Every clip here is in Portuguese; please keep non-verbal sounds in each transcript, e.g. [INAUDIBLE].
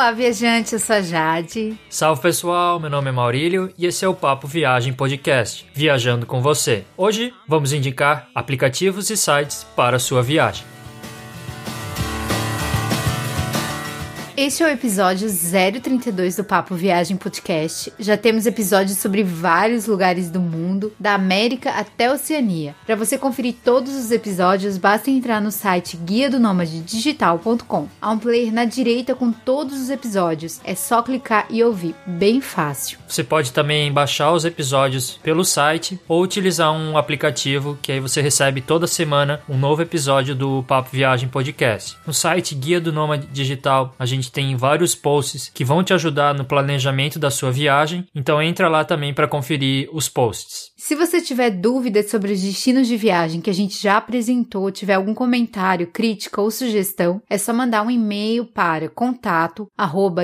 Olá, viajante, eu sou a Jade. Salve pessoal, meu nome é Maurílio e esse é o Papo Viagem Podcast, viajando com você. Hoje vamos indicar aplicativos e sites para a sua viagem. Este é o episódio 032 do Papo Viagem Podcast. Já temos episódios sobre vários lugares do mundo, da América até a Oceania. Para você conferir todos os episódios, basta entrar no site guia do digital.com. Há um player na direita com todos os episódios. É só clicar e ouvir, bem fácil. Você pode também baixar os episódios pelo site ou utilizar um aplicativo que aí você recebe toda semana um novo episódio do Papo Viagem Podcast. No site Guia do Nômade Digital, a gente tem vários posts que vão te ajudar no planejamento da sua viagem, então entra lá também para conferir os posts. Se você tiver dúvidas sobre os destinos de viagem que a gente já apresentou, tiver algum comentário, crítica ou sugestão, é só mandar um e-mail para contato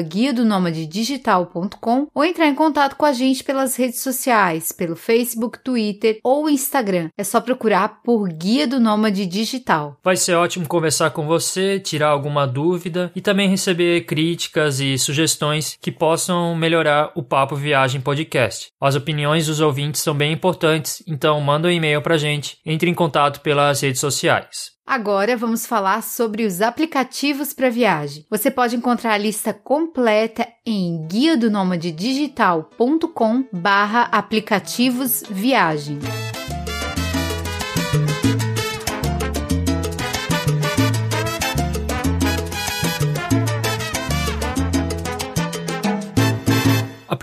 guia do digital.com ou entrar em contato com a gente pelas redes sociais, pelo Facebook, Twitter ou Instagram. É só procurar por Guia do Nômade Digital. Vai ser ótimo conversar com você, tirar alguma dúvida e também receber críticas e sugestões que possam melhorar o Papo Viagem Podcast. As opiniões dos ouvintes são bem importantes importantes, então manda um e-mail pra gente, entre em contato pelas redes sociais. Agora vamos falar sobre os aplicativos para viagem. Você pode encontrar a lista completa em guia do digital.com barra aplicativos viagem.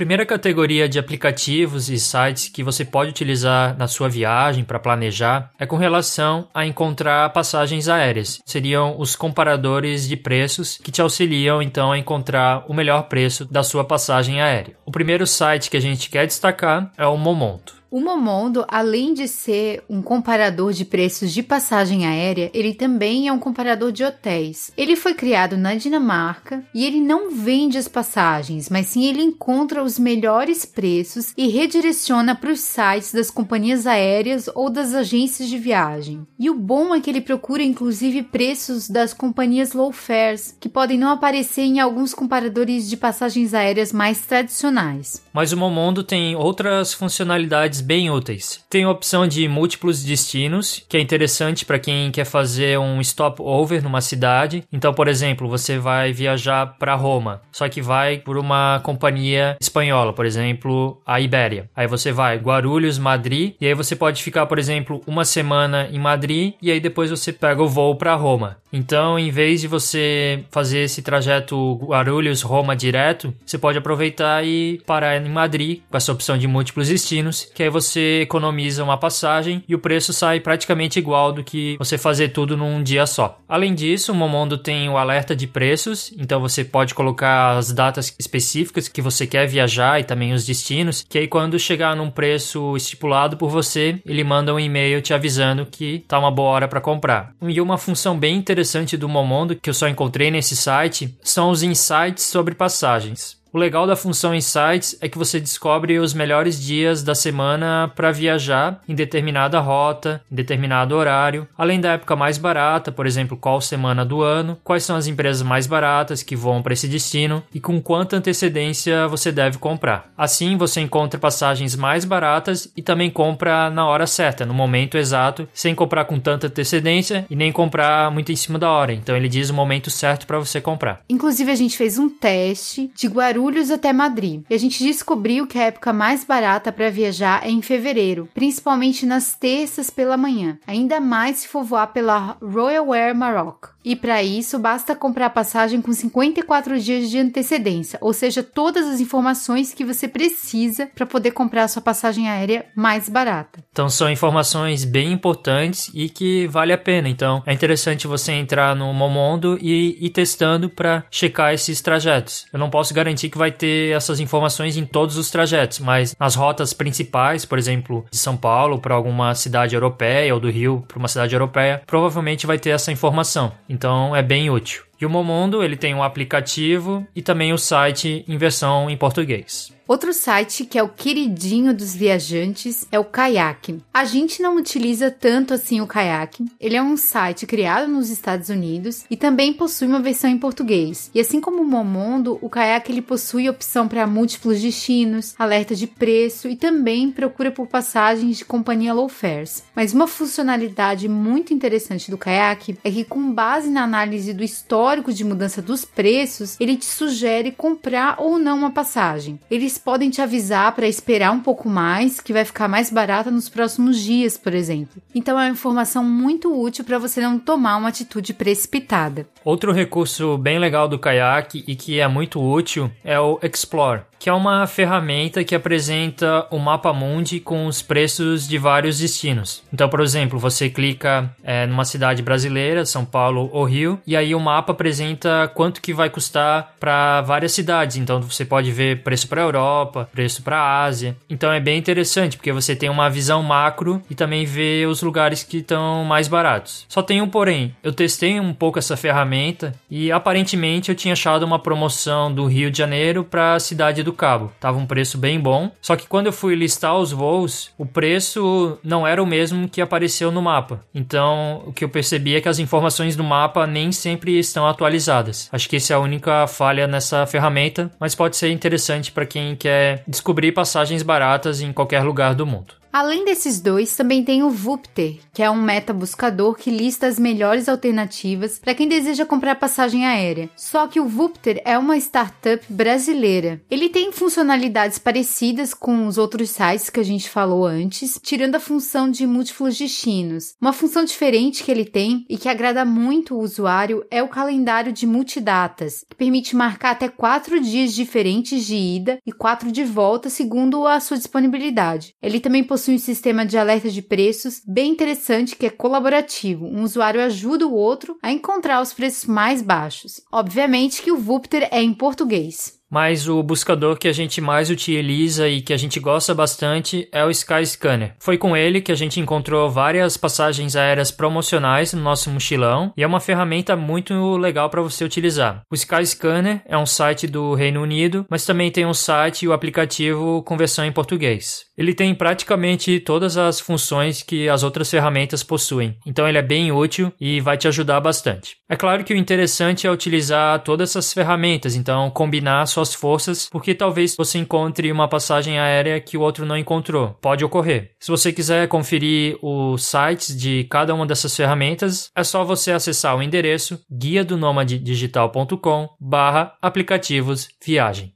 Primeira categoria de aplicativos e sites que você pode utilizar na sua viagem para planejar é com relação a encontrar passagens aéreas. Seriam os comparadores de preços que te auxiliam então a encontrar o melhor preço da sua passagem aérea. O primeiro site que a gente quer destacar é o Momonto. O Momondo, além de ser um comparador de preços de passagem aérea, ele também é um comparador de hotéis. Ele foi criado na Dinamarca e ele não vende as passagens, mas sim ele encontra os melhores preços e redireciona para os sites das companhias aéreas ou das agências de viagem. E o bom é que ele procura inclusive preços das companhias low fares, que podem não aparecer em alguns comparadores de passagens aéreas mais tradicionais. Mas o Momondo tem outras funcionalidades bem úteis. Tem a opção de múltiplos destinos, que é interessante para quem quer fazer um stopover numa cidade. Então, por exemplo, você vai viajar para Roma, só que vai por uma companhia espanhola, por exemplo, a Ibéria. Aí você vai Guarulhos, Madrid, e aí você pode ficar, por exemplo, uma semana em Madrid e aí depois você pega o voo para Roma. Então, em vez de você fazer esse trajeto Guarulhos-Roma direto, você pode aproveitar e parar em Madrid com essa opção de múltiplos destinos, que aí você economiza uma passagem e o preço sai praticamente igual do que você fazer tudo num dia só. Além disso, o Momondo tem o alerta de preços, então você pode colocar as datas específicas que você quer viajar e também os destinos, que aí quando chegar num preço estipulado por você, ele manda um e-mail te avisando que tá uma boa hora para comprar. E uma função bem interessante do Momondo que eu só encontrei nesse site são os insights sobre passagens. O legal da função Insights é que você descobre os melhores dias da semana para viajar em determinada rota, em determinado horário, além da época mais barata, por exemplo, qual semana do ano, quais são as empresas mais baratas que vão para esse destino e com quanta antecedência você deve comprar. Assim, você encontra passagens mais baratas e também compra na hora certa, no momento exato, sem comprar com tanta antecedência e nem comprar muito em cima da hora. Então, ele diz o momento certo para você comprar. Inclusive, a gente fez um teste de Guarulhos Guarulhos até Madrid. E a gente descobriu que a época mais barata para viajar é em fevereiro, principalmente nas terças pela manhã, ainda mais se for voar pela Royal Air Maroc. E para isso, basta comprar a passagem com 54 dias de antecedência, ou seja, todas as informações que você precisa para poder comprar a sua passagem aérea mais barata. Então, são informações bem importantes e que vale a pena. Então, é interessante você entrar no Momondo e ir testando para checar esses trajetos. Eu não posso garantir que vai ter essas informações em todos os trajetos, mas nas rotas principais, por exemplo, de São Paulo para alguma cidade europeia ou do Rio para uma cidade europeia, provavelmente vai ter essa informação. Então é bem útil. E o Momondo, ele tem um aplicativo e também o site em versão em português. Outro site que é o queridinho dos viajantes é o Kayak. A gente não utiliza tanto assim o Kayak. Ele é um site criado nos Estados Unidos e também possui uma versão em português. E assim como o Momondo, o Kayak ele possui opção para múltiplos destinos, alerta de preço e também procura por passagens de companhia low fares. Mas uma funcionalidade muito interessante do Kayak é que com base na análise do histórico de mudança dos preços, ele te sugere comprar ou não uma passagem. Eles podem te avisar para esperar um pouco mais, que vai ficar mais barata nos próximos dias, por exemplo. Então é uma informação muito útil para você não tomar uma atitude precipitada. Outro recurso bem legal do Kayak e que é muito útil é o Explore que é uma ferramenta que apresenta o mapa mundi com os preços de vários destinos. Então, por exemplo, você clica é, numa cidade brasileira, São Paulo ou Rio, e aí o mapa apresenta quanto que vai custar para várias cidades. Então, você pode ver preço para Europa, preço para Ásia. Então, é bem interessante porque você tem uma visão macro e também vê os lugares que estão mais baratos. Só tem um porém. Eu testei um pouco essa ferramenta e aparentemente eu tinha achado uma promoção do Rio de Janeiro para a cidade do Cabo. Tava um preço bem bom. Só que quando eu fui listar os voos, o preço não era o mesmo que apareceu no mapa. Então, o que eu percebi é que as informações do mapa nem sempre estão atualizadas. Acho que essa é a única falha nessa ferramenta, mas pode ser interessante para quem quer descobrir passagens baratas em qualquer lugar do mundo. Além desses dois, também tem o Vupter, que é um meta buscador que lista as melhores alternativas para quem deseja comprar passagem aérea. Só que o Vupter é uma startup brasileira. Ele tem funcionalidades parecidas com os outros sites que a gente falou antes, tirando a função de múltiplos destinos. Uma função diferente que ele tem e que agrada muito o usuário é o calendário de multidatas, que permite marcar até quatro dias diferentes de ida e quatro de volta, segundo a sua disponibilidade. Ele também possui possui um sistema de alerta de preços bem interessante que é colaborativo. Um usuário ajuda o outro a encontrar os preços mais baixos. Obviamente que o Vupter é em português mas o buscador que a gente mais utiliza e que a gente gosta bastante é o Skyscanner. Foi com ele que a gente encontrou várias passagens aéreas promocionais no nosso mochilão e é uma ferramenta muito legal para você utilizar. O Skyscanner é um site do Reino Unido, mas também tem um site e o aplicativo com versão em português. Ele tem praticamente todas as funções que as outras ferramentas possuem, então ele é bem útil e vai te ajudar bastante. É claro que o interessante é utilizar todas essas ferramentas, então combinar suas suas forças, porque talvez você encontre uma passagem aérea que o outro não encontrou. Pode ocorrer. Se você quiser conferir os sites de cada uma dessas ferramentas, é só você acessar o endereço guia do digital.com barra aplicativos viagem.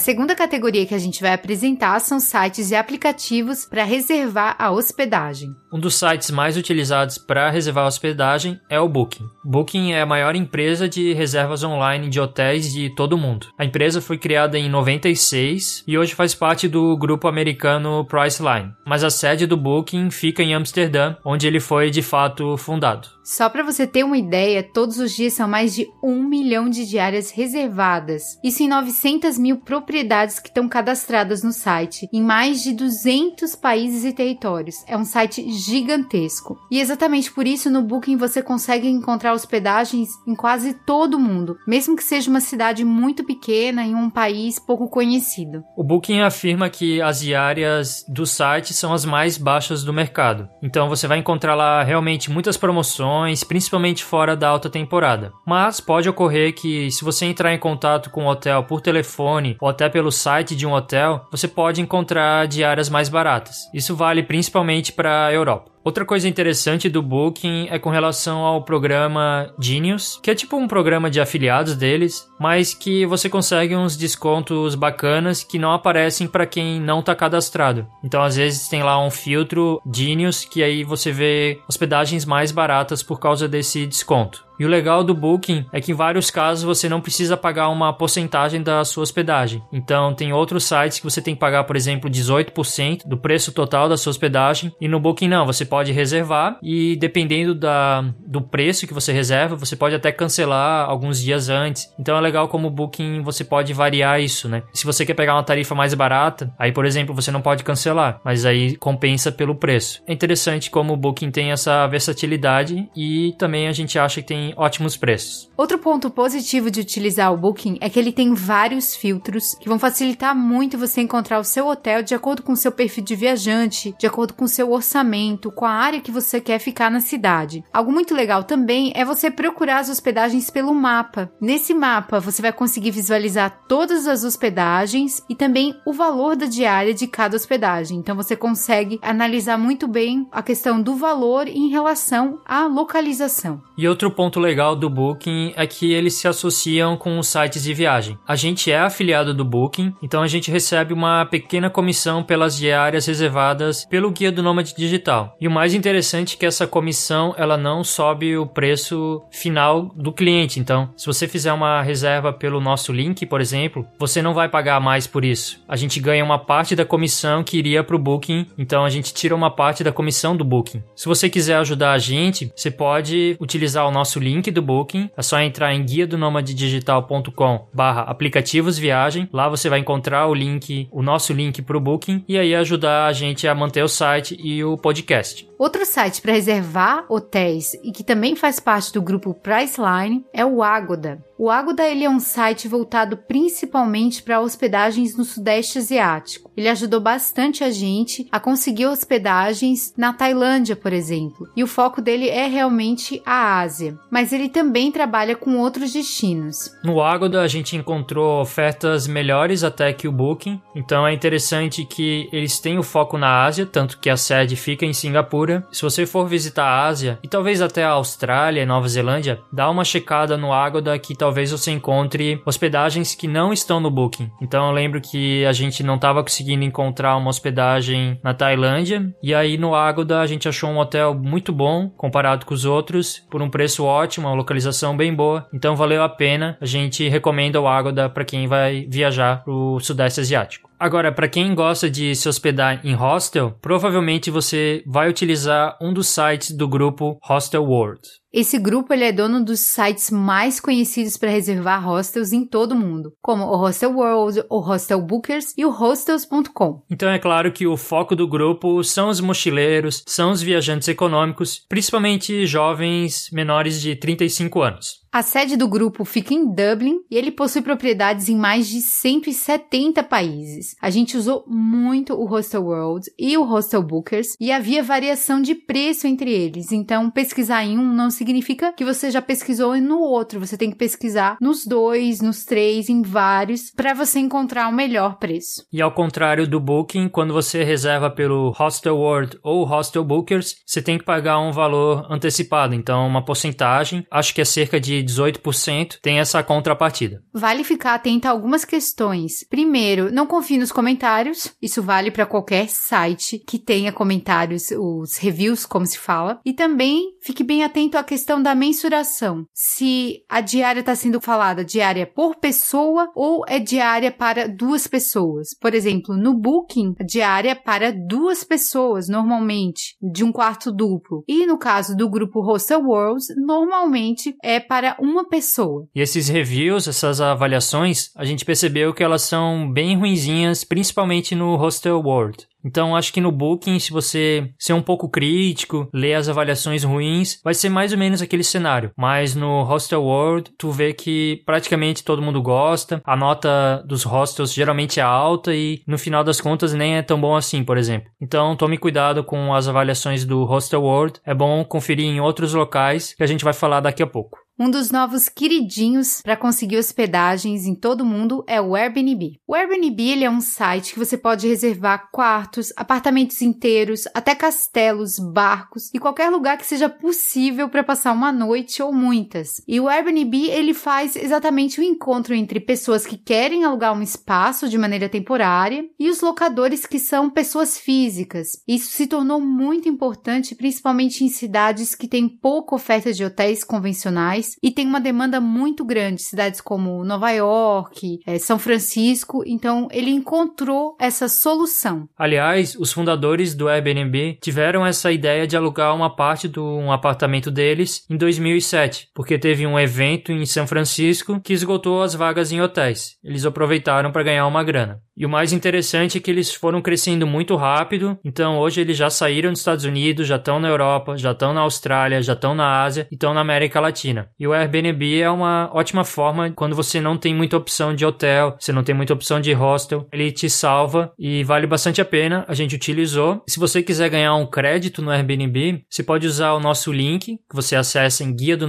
Segunda categoria que a gente vai apresentar são sites e aplicativos para reservar a hospedagem. Um dos sites mais utilizados para reservar hospedagem é o Booking. Booking é a maior empresa de reservas online de hotéis de todo o mundo. A empresa foi criada em 96 e hoje faz parte do grupo americano Priceline, mas a sede do Booking fica em Amsterdã, onde ele foi de fato fundado. Só para você ter uma ideia, todos os dias são mais de um milhão de diárias reservadas. Isso em 900 mil propriedades que estão cadastradas no site, em mais de 200 países e territórios. É um site gigantesco. E exatamente por isso no Booking você consegue encontrar hospedagens em quase todo o mundo, mesmo que seja uma cidade muito pequena em um país pouco conhecido. O Booking afirma que as diárias do site são as mais baixas do mercado. Então você vai encontrar lá realmente muitas promoções principalmente fora da alta temporada. Mas pode ocorrer que, se você entrar em contato com o hotel por telefone ou até pelo site de um hotel, você pode encontrar diárias mais baratas. Isso vale principalmente para a Europa. Outra coisa interessante do Booking é com relação ao programa Genius, que é tipo um programa de afiliados deles, mas que você consegue uns descontos bacanas que não aparecem para quem não tá cadastrado. Então, às vezes tem lá um filtro Genius que aí você vê hospedagens mais baratas por causa desse desconto. E o legal do Booking é que em vários casos você não precisa pagar uma porcentagem da sua hospedagem. Então tem outros sites que você tem que pagar, por exemplo, 18% do preço total da sua hospedagem e no Booking não, você pode reservar e dependendo da, do preço que você reserva, você pode até cancelar alguns dias antes. Então é legal como o Booking você pode variar isso, né? Se você quer pegar uma tarifa mais barata, aí por exemplo, você não pode cancelar, mas aí compensa pelo preço. É interessante como o Booking tem essa versatilidade e também a gente acha que tem ótimos preços. Outro ponto positivo de utilizar o Booking é que ele tem vários filtros que vão facilitar muito você encontrar o seu hotel de acordo com o seu perfil de viajante, de acordo com o seu orçamento, com a área que você quer ficar na cidade. Algo muito legal também é você procurar as hospedagens pelo mapa. Nesse mapa, você vai conseguir visualizar todas as hospedagens e também o valor da diária de cada hospedagem. Então você consegue analisar muito bem a questão do valor em relação à localização. E outro ponto legal do Booking é que eles se associam com os sites de viagem. A gente é afiliado do Booking, então a gente recebe uma pequena comissão pelas diárias reservadas pelo Guia do Nômade Digital. E o mais interessante é que essa comissão ela não sobe o preço final do cliente. Então, se você fizer uma reserva pelo nosso link, por exemplo, você não vai pagar mais por isso. A gente ganha uma parte da comissão que iria para o Booking, então a gente tira uma parte da comissão do Booking. Se você quiser ajudar a gente, você pode utilizar o nosso link do Booking. É só entrar em guia do digital.com barra aplicativos viagem. Lá você vai encontrar o link, o nosso link para o Booking e aí ajudar a gente a manter o site e o podcast. Outro site para reservar hotéis e que também faz parte do grupo Priceline é o Agoda. O Agoda ele é um site voltado principalmente para hospedagens no Sudeste Asiático. Ele ajudou bastante a gente a conseguir hospedagens na Tailândia, por exemplo. E o foco dele é realmente a Ásia, mas ele também trabalha com outros destinos. No Agoda a gente encontrou ofertas melhores até que o Booking, então é interessante que eles têm o foco na Ásia, tanto que a sede fica em Singapura. Se você for visitar a Ásia e talvez até a Austrália e Nova Zelândia, dá uma checada no Agoda que talvez talvez você encontre hospedagens que não estão no Booking. Então eu lembro que a gente não estava conseguindo encontrar uma hospedagem na Tailândia e aí no Agoda a gente achou um hotel muito bom comparado com os outros, por um preço ótimo, uma localização bem boa. Então valeu a pena. A gente recomenda o Agoda para quem vai viajar para o Sudeste Asiático. Agora, para quem gosta de se hospedar em hostel, provavelmente você vai utilizar um dos sites do grupo Hostel World. Esse grupo ele é dono dos sites mais conhecidos para reservar hostels em todo o mundo, como o Hostel World, o Hostel Bookers e o Hostels.com. Então é claro que o foco do grupo são os mochileiros, são os viajantes econômicos, principalmente jovens menores de 35 anos. A sede do grupo fica em Dublin e ele possui propriedades em mais de 170 países. A gente usou muito o Hostel World e o Hostel Bookers e havia variação de preço entre eles. Então, pesquisar em um não significa que você já pesquisou no outro. Você tem que pesquisar nos dois, nos três, em vários, para você encontrar o melhor preço. E ao contrário do Booking, quando você reserva pelo Hostel World ou Hostel Bookers, você tem que pagar um valor antecipado. Então, uma porcentagem, acho que é cerca de 18%, tem essa contrapartida. Vale ficar atento a algumas questões. Primeiro, não confie nos comentários. Isso vale para qualquer site que tenha comentários, os reviews, como se fala. E também fique bem atento à questão da mensuração. Se a diária está sendo falada diária por pessoa ou é diária para duas pessoas. Por exemplo, no Booking, a diária é para duas pessoas, normalmente, de um quarto duplo. E no caso do grupo Hostel Worlds, normalmente é para uma pessoa. E esses reviews, essas avaliações, a gente percebeu que elas são bem ruinzinhas, principalmente no Hostel World. Então, acho que no Booking, se você ser um pouco crítico, ler as avaliações ruins, vai ser mais ou menos aquele cenário. Mas no Hostel World, tu vê que praticamente todo mundo gosta, a nota dos hostels geralmente é alta e no final das contas nem é tão bom assim, por exemplo. Então, tome cuidado com as avaliações do Hostel World. É bom conferir em outros locais que a gente vai falar daqui a pouco. Um dos novos queridinhos para conseguir hospedagens em todo mundo é o Airbnb. O Airbnb ele é um site que você pode reservar quartos, apartamentos inteiros, até castelos, barcos e qualquer lugar que seja possível para passar uma noite ou muitas. E o Airbnb ele faz exatamente o encontro entre pessoas que querem alugar um espaço de maneira temporária e os locadores que são pessoas físicas. Isso se tornou muito importante, principalmente em cidades que têm pouca oferta de hotéis convencionais e tem uma demanda muito grande, cidades como Nova York, é, São Francisco. Então ele encontrou essa solução. Aliás, os fundadores do Airbnb tiveram essa ideia de alugar uma parte de um apartamento deles em 2007, porque teve um evento em São Francisco que esgotou as vagas em hotéis. Eles aproveitaram para ganhar uma grana. E o mais interessante é que eles foram crescendo muito rápido, então hoje eles já saíram dos Estados Unidos, já estão na Europa, já estão na Austrália, já estão na Ásia e estão na América Latina. E o Airbnb é uma ótima forma quando você não tem muita opção de hotel, você não tem muita opção de hostel, ele te salva e vale bastante a pena. A gente utilizou. Se você quiser ganhar um crédito no Airbnb, você pode usar o nosso link que você acessa em guia do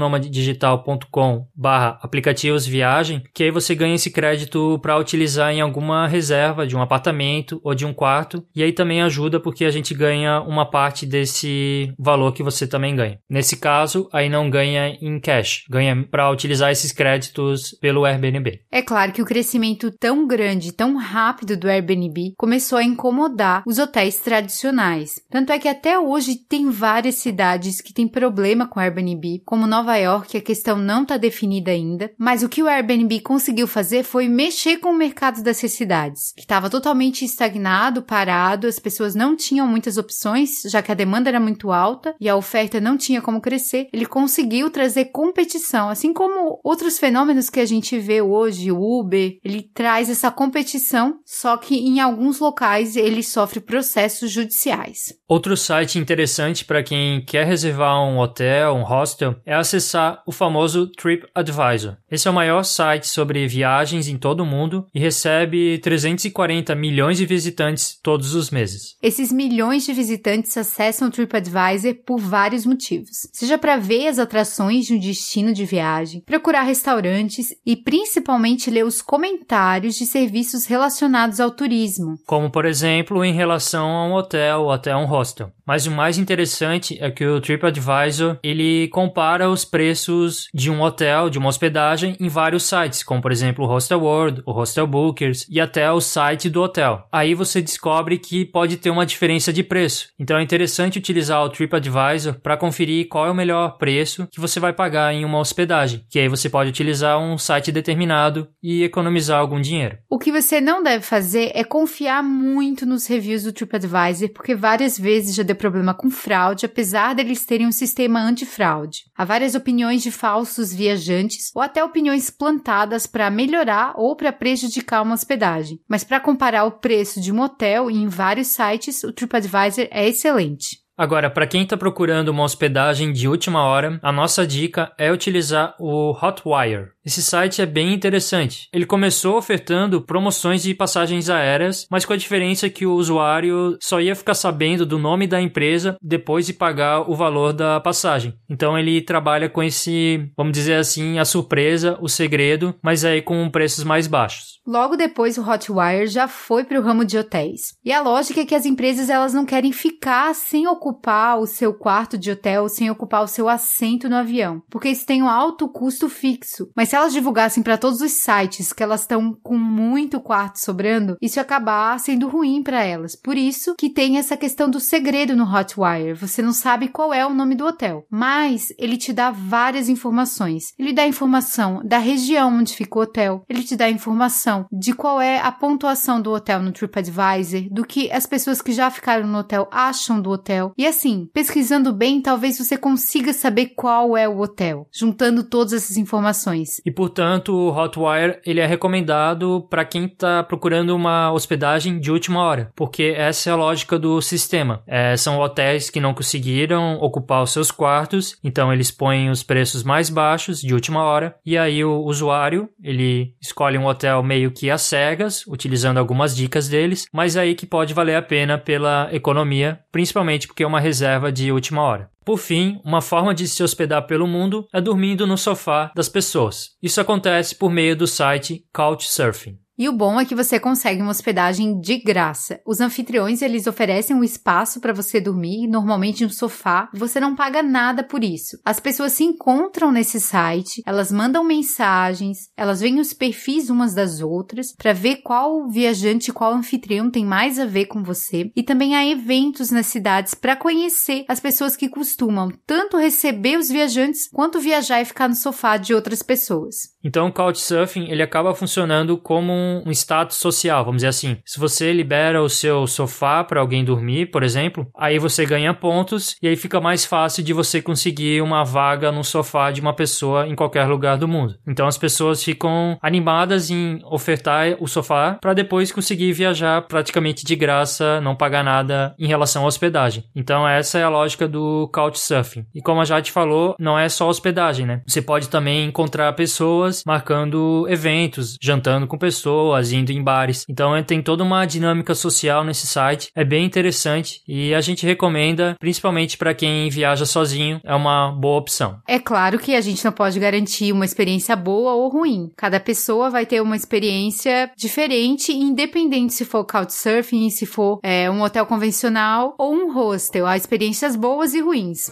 barra aplicativos viagem, que aí você ganha esse crédito para utilizar em alguma reserva de um apartamento ou de um quarto. E aí também ajuda porque a gente ganha uma parte desse valor que você também ganha. Nesse caso, aí não ganha em cash, ganha para utilizar esses créditos pelo Airbnb. É claro que o crescimento tão grande, tão rápido do Airbnb começou a incomodar os hotéis tradicionais. Tanto é que até hoje tem várias cidades que têm problema com o Airbnb, como Nova York, a questão não está definida ainda, mas o que o Airbnb conseguiu fazer foi mexer com o mercado dessas cidades que estava totalmente estagnado, parado, as pessoas não tinham muitas opções, já que a demanda era muito alta e a oferta não tinha como crescer, ele conseguiu trazer competição, assim como outros fenômenos que a gente vê hoje, o Uber, ele traz essa competição, só que em alguns locais ele sofre processos judiciais. Outro site interessante para quem quer reservar um hotel, um hostel, é acessar o famoso TripAdvisor. Esse é o maior site sobre viagens em todo o mundo e recebe 300 240 milhões de visitantes todos os meses. Esses milhões de visitantes acessam o TripAdvisor por vários motivos. Seja para ver as atrações de um destino de viagem, procurar restaurantes e principalmente ler os comentários de serviços relacionados ao turismo. Como, por exemplo, em relação a um hotel ou até um hostel. Mas o mais interessante é que o TripAdvisor ele compara os preços de um hotel, de uma hospedagem em vários sites, como por exemplo o Hostel World, o Hostel Bookers e até o site do hotel. Aí você descobre que pode ter uma diferença de preço. Então é interessante utilizar o TripAdvisor para conferir qual é o melhor preço que você vai pagar em uma hospedagem, que aí você pode utilizar um site determinado e economizar algum dinheiro. O que você não deve fazer é confiar muito nos reviews do TripAdvisor, porque várias vezes já deu problema com fraude, apesar deles terem um sistema antifraude. Há várias opiniões de falsos viajantes ou até opiniões plantadas para melhorar ou para prejudicar uma hospedagem. Mas para comparar o preço de um hotel em vários sites, o TripAdvisor é excelente. Agora, para quem está procurando uma hospedagem de última hora, a nossa dica é utilizar o Hotwire. Esse site é bem interessante. Ele começou ofertando promoções de passagens aéreas, mas com a diferença que o usuário só ia ficar sabendo do nome da empresa depois de pagar o valor da passagem. Então ele trabalha com esse, vamos dizer assim, a surpresa, o segredo, mas aí com preços mais baixos. Logo depois, o Hotwire já foi para o ramo de hotéis. E a lógica é que as empresas elas não querem ficar sem ocupar o seu quarto de hotel, sem ocupar o seu assento no avião, porque isso tem um alto custo fixo. Mas se elas divulgassem para todos os sites que elas estão com muito quarto sobrando, isso ia acabar sendo ruim para elas. Por isso que tem essa questão do segredo no Hotwire. Você não sabe qual é o nome do hotel, mas ele te dá várias informações. Ele dá informação da região onde fica o hotel, ele te dá informação de qual é a pontuação do hotel no TripAdvisor, do que as pessoas que já ficaram no hotel acham do hotel. E assim, pesquisando bem, talvez você consiga saber qual é o hotel, juntando todas essas informações. E portanto, o Hotwire ele é recomendado para quem está procurando uma hospedagem de última hora, porque essa é a lógica do sistema. É, são hotéis que não conseguiram ocupar os seus quartos, então eles põem os preços mais baixos de última hora e aí o usuário ele escolhe um hotel meio que às cegas, utilizando algumas dicas deles, mas aí que pode valer a pena pela economia, principalmente porque porque é uma reserva de última hora. Por fim, uma forma de se hospedar pelo mundo é dormindo no sofá das pessoas. Isso acontece por meio do site Couchsurfing. E o bom é que você consegue uma hospedagem de graça. Os anfitriões, eles oferecem um espaço para você dormir, normalmente um sofá. Você não paga nada por isso. As pessoas se encontram nesse site, elas mandam mensagens, elas veem os perfis umas das outras para ver qual viajante, qual anfitrião tem mais a ver com você. E também há eventos nas cidades para conhecer as pessoas que costumam tanto receber os viajantes quanto viajar e ficar no sofá de outras pessoas. Então, o Couchsurfing, ele acaba funcionando como um status social, vamos dizer assim. Se você libera o seu sofá para alguém dormir, por exemplo, aí você ganha pontos e aí fica mais fácil de você conseguir uma vaga no sofá de uma pessoa em qualquer lugar do mundo. Então as pessoas ficam animadas em ofertar o sofá para depois conseguir viajar praticamente de graça, não pagar nada em relação à hospedagem. Então essa é a lógica do Couchsurfing. E como a Jade falou, não é só hospedagem, né? Você pode também encontrar pessoas marcando eventos, jantando com pessoas pessoas, indo em bares. Então é, tem toda uma dinâmica social nesse site. É bem interessante e a gente recomenda, principalmente para quem viaja sozinho, é uma boa opção. É claro que a gente não pode garantir uma experiência boa ou ruim. Cada pessoa vai ter uma experiência diferente, independente se for couchsurfing, se for é, um hotel convencional ou um hostel. Há experiências boas e ruins.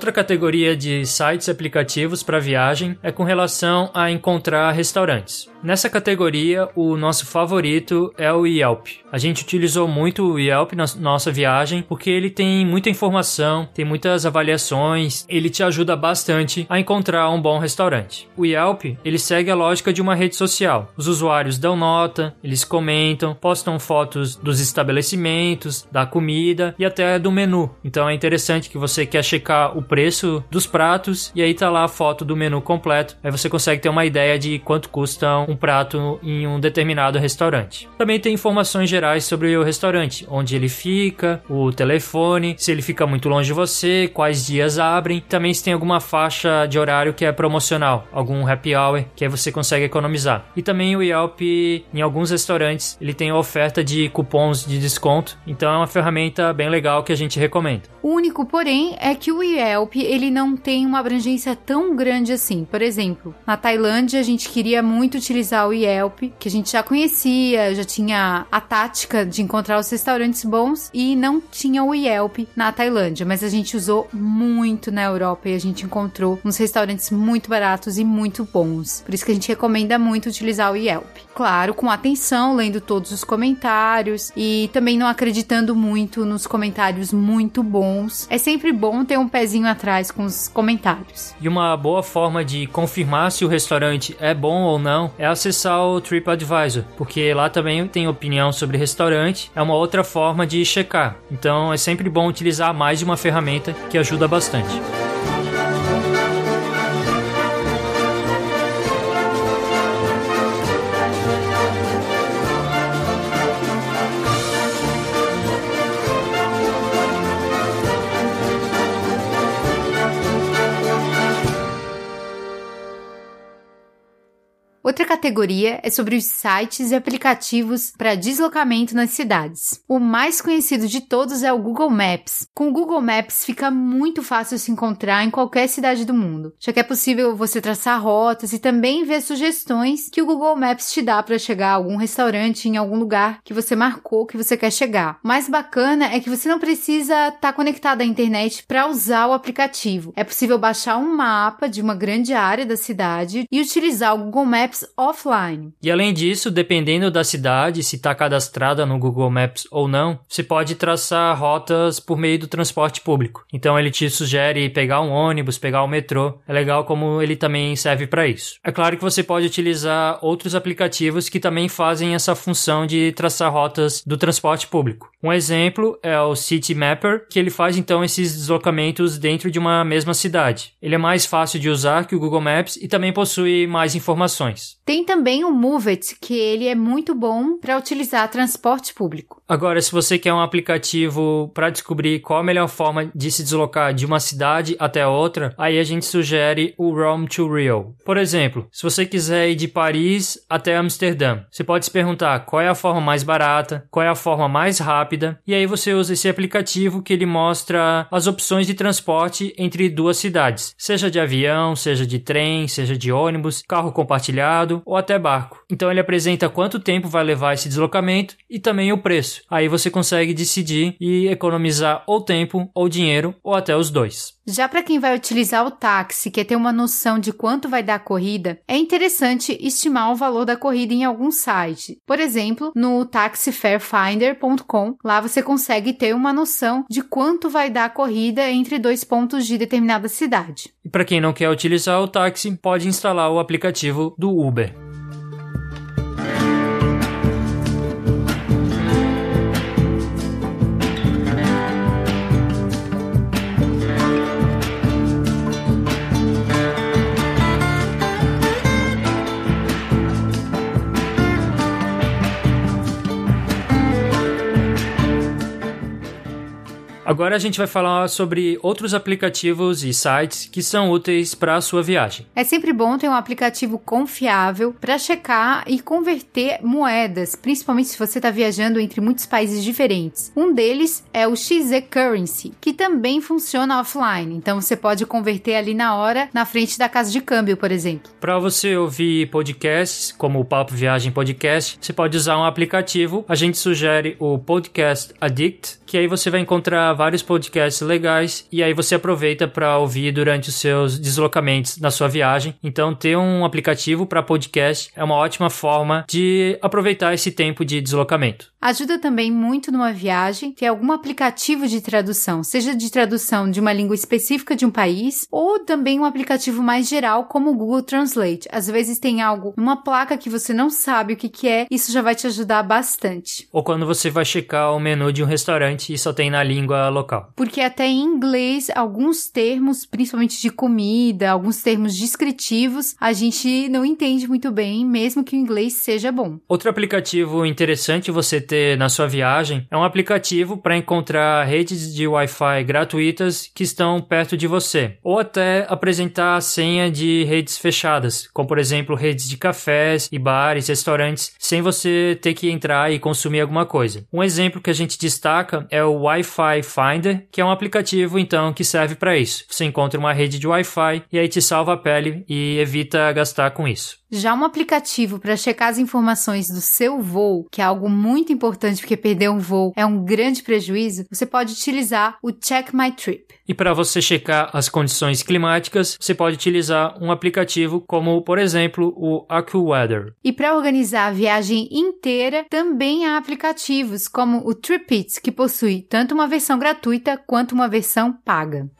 Outra categoria de sites e aplicativos para viagem é com relação a encontrar restaurantes. Nessa categoria, o nosso favorito é o Yelp. A gente utilizou muito o Yelp na nossa viagem porque ele tem muita informação, tem muitas avaliações, ele te ajuda bastante a encontrar um bom restaurante. O Yelp, ele segue a lógica de uma rede social. Os usuários dão nota, eles comentam, postam fotos dos estabelecimentos, da comida e até do menu. Então é interessante que você quer checar o preço dos pratos e aí tá lá a foto do menu completo. Aí você consegue ter uma ideia de quanto custa um prato em um determinado restaurante. Também tem informações gerais sobre o restaurante, onde ele fica, o telefone, se ele fica muito longe de você, quais dias abrem. Também se tem alguma faixa de horário que é promocional, algum happy hour que aí você consegue economizar. E também o Yelp, em alguns restaurantes, ele tem oferta de cupons de desconto. Então é uma ferramenta bem legal que a gente recomenda. O único, porém, é que o Yelp ele não tem uma abrangência tão grande assim. Por exemplo, na Tailândia a gente queria muito utilizar o Yelp, que a gente já conhecia, já tinha a tática de encontrar os restaurantes bons e não tinha o Yelp na Tailândia, mas a gente usou muito na Europa e a gente encontrou uns restaurantes muito baratos e muito bons. Por isso que a gente recomenda muito utilizar o Yelp. Claro, com atenção, lendo todos os comentários e também não acreditando muito nos comentários muito bons. É sempre bom ter um pezinho atrás com os comentários. E uma boa forma de confirmar se o restaurante é bom ou não é acessar o TripAdvisor, porque lá também tem opinião sobre restaurante, é uma outra forma de checar. Então é sempre bom utilizar mais de uma ferramenta que ajuda bastante. Categoria é sobre os sites e aplicativos para deslocamento nas cidades. O mais conhecido de todos é o Google Maps. Com o Google Maps fica muito fácil se encontrar em qualquer cidade do mundo, já que é possível você traçar rotas e também ver sugestões que o Google Maps te dá para chegar a algum restaurante em algum lugar que você marcou que você quer chegar. O mais bacana é que você não precisa estar tá conectado à internet para usar o aplicativo. É possível baixar um mapa de uma grande área da cidade e utilizar o Google Maps offline. E além disso, dependendo da cidade, se está cadastrada no Google Maps ou não, você pode traçar rotas por meio do transporte público. Então ele te sugere pegar um ônibus, pegar o um metrô. É legal como ele também serve para isso. É claro que você pode utilizar outros aplicativos que também fazem essa função de traçar rotas do transporte público. Um exemplo é o City Mapper, que ele faz então esses deslocamentos dentro de uma mesma cidade. Ele é mais fácil de usar que o Google Maps e também possui mais informações. Tem também o Move It, que ele é muito bom para utilizar transporte público. Agora, se você quer um aplicativo para descobrir qual a melhor forma de se deslocar de uma cidade até outra, aí a gente sugere o Rome to Rio. Por exemplo, se você quiser ir de Paris até Amsterdã, você pode se perguntar qual é a forma mais barata, qual é a forma mais rápida, e aí você usa esse aplicativo que ele mostra as opções de transporte entre duas cidades, seja de avião, seja de trem, seja de ônibus, carro compartilhado ou até barco. Então ele apresenta quanto tempo vai levar esse deslocamento e também o preço. Aí você consegue decidir e economizar ou tempo ou dinheiro ou até os dois. Já para quem vai utilizar o táxi, quer ter uma noção de quanto vai dar a corrida, é interessante estimar o valor da corrida em algum site. Por exemplo, no taxifarefinder.com, lá você consegue ter uma noção de quanto vai dar a corrida entre dois pontos de determinada cidade. E para quem não quer utilizar o táxi, pode instalar o aplicativo do Uber. Agora a gente vai falar sobre outros aplicativos e sites que são úteis para a sua viagem. É sempre bom ter um aplicativo confiável para checar e converter moedas, principalmente se você está viajando entre muitos países diferentes. Um deles é o XZ Currency, que também funciona offline, então você pode converter ali na hora, na frente da casa de câmbio, por exemplo. Para você ouvir podcasts, como o Papo Viagem Podcast, você pode usar um aplicativo. A gente sugere o Podcast Addict, que aí você vai encontrar vários podcasts legais e aí você aproveita para ouvir durante os seus deslocamentos na sua viagem. Então, ter um aplicativo para podcast é uma ótima forma de aproveitar esse tempo de deslocamento. Ajuda também muito numa viagem ter algum aplicativo de tradução, seja de tradução de uma língua específica de um país ou também um aplicativo mais geral como o Google Translate. Às vezes tem algo numa placa que você não sabe o que, que é, isso já vai te ajudar bastante. Ou quando você vai checar o menu de um restaurante e só tem na língua local. Porque até em inglês, alguns termos, principalmente de comida, alguns termos descritivos, a gente não entende muito bem, mesmo que o inglês seja bom. Outro aplicativo interessante você ter na sua viagem é um aplicativo para encontrar redes de Wi-Fi gratuitas que estão perto de você, ou até apresentar a senha de redes fechadas, como por exemplo redes de cafés e bares, restaurantes, sem você ter que entrar e consumir alguma coisa. Um exemplo que a gente destaca é o Wi-Fi Que é um aplicativo então que serve para isso. Você encontra uma rede de Wi-Fi e aí te salva a pele e evita gastar com isso. Já um aplicativo para checar as informações do seu voo, que é algo muito importante porque perder um voo é um grande prejuízo, você pode utilizar o Check My Trip. E para você checar as condições climáticas, você pode utilizar um aplicativo como, por exemplo, o AccuWeather. E para organizar a viagem inteira, também há aplicativos como o TripIt, que possui tanto uma versão gratuita quanto uma versão paga.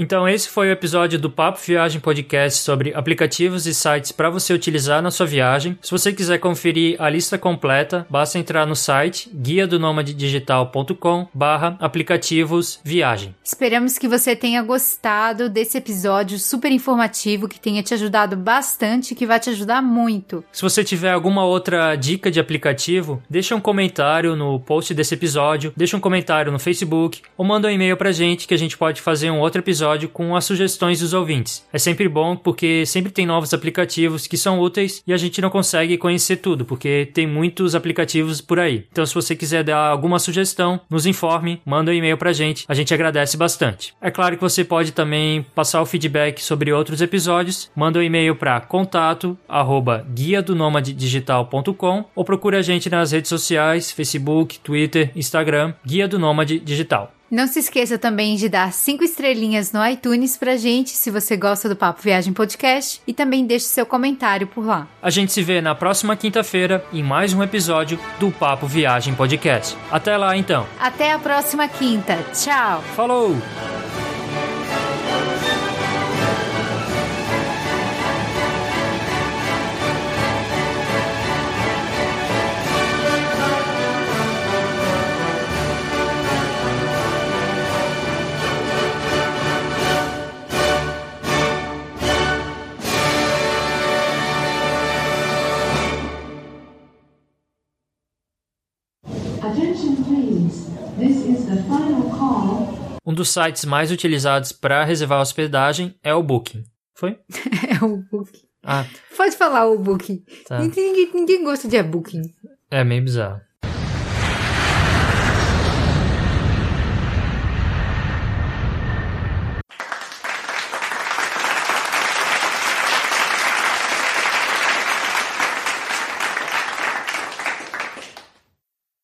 Então esse foi o episódio do Papo Viagem Podcast sobre aplicativos e sites para você utilizar na sua viagem. Se você quiser conferir a lista completa, basta entrar no site guia do digital.com barra aplicativos viagem. Esperamos que você tenha gostado desse episódio super informativo que tenha te ajudado bastante e que vai te ajudar muito. Se você tiver alguma outra dica de aplicativo, deixa um comentário no post desse episódio, deixa um comentário no Facebook ou manda um e-mail pra gente que a gente pode fazer um outro episódio episódio com as sugestões dos ouvintes. É sempre bom porque sempre tem novos aplicativos que são úteis e a gente não consegue conhecer tudo, porque tem muitos aplicativos por aí. Então, se você quiser dar alguma sugestão, nos informe, manda um e-mail pra gente, a gente agradece bastante. É claro que você pode também passar o feedback sobre outros episódios, manda um e-mail para contato arroba guia do digital.com ou procure a gente nas redes sociais, Facebook, Twitter, Instagram, Guia do Nômade Digital. Não se esqueça também de dar cinco estrelinhas no iTunes pra gente, se você gosta do Papo Viagem Podcast, e também deixe seu comentário por lá. A gente se vê na próxima quinta-feira em mais um episódio do Papo Viagem Podcast. Até lá, então. Até a próxima quinta. Tchau. Falou! Dos sites mais utilizados para reservar hospedagem é o Booking. Foi? [LAUGHS] é o Booking. Ah. Pode falar o Booking. Tá. Ninguém, ninguém gosta de Booking. É meio bizarro.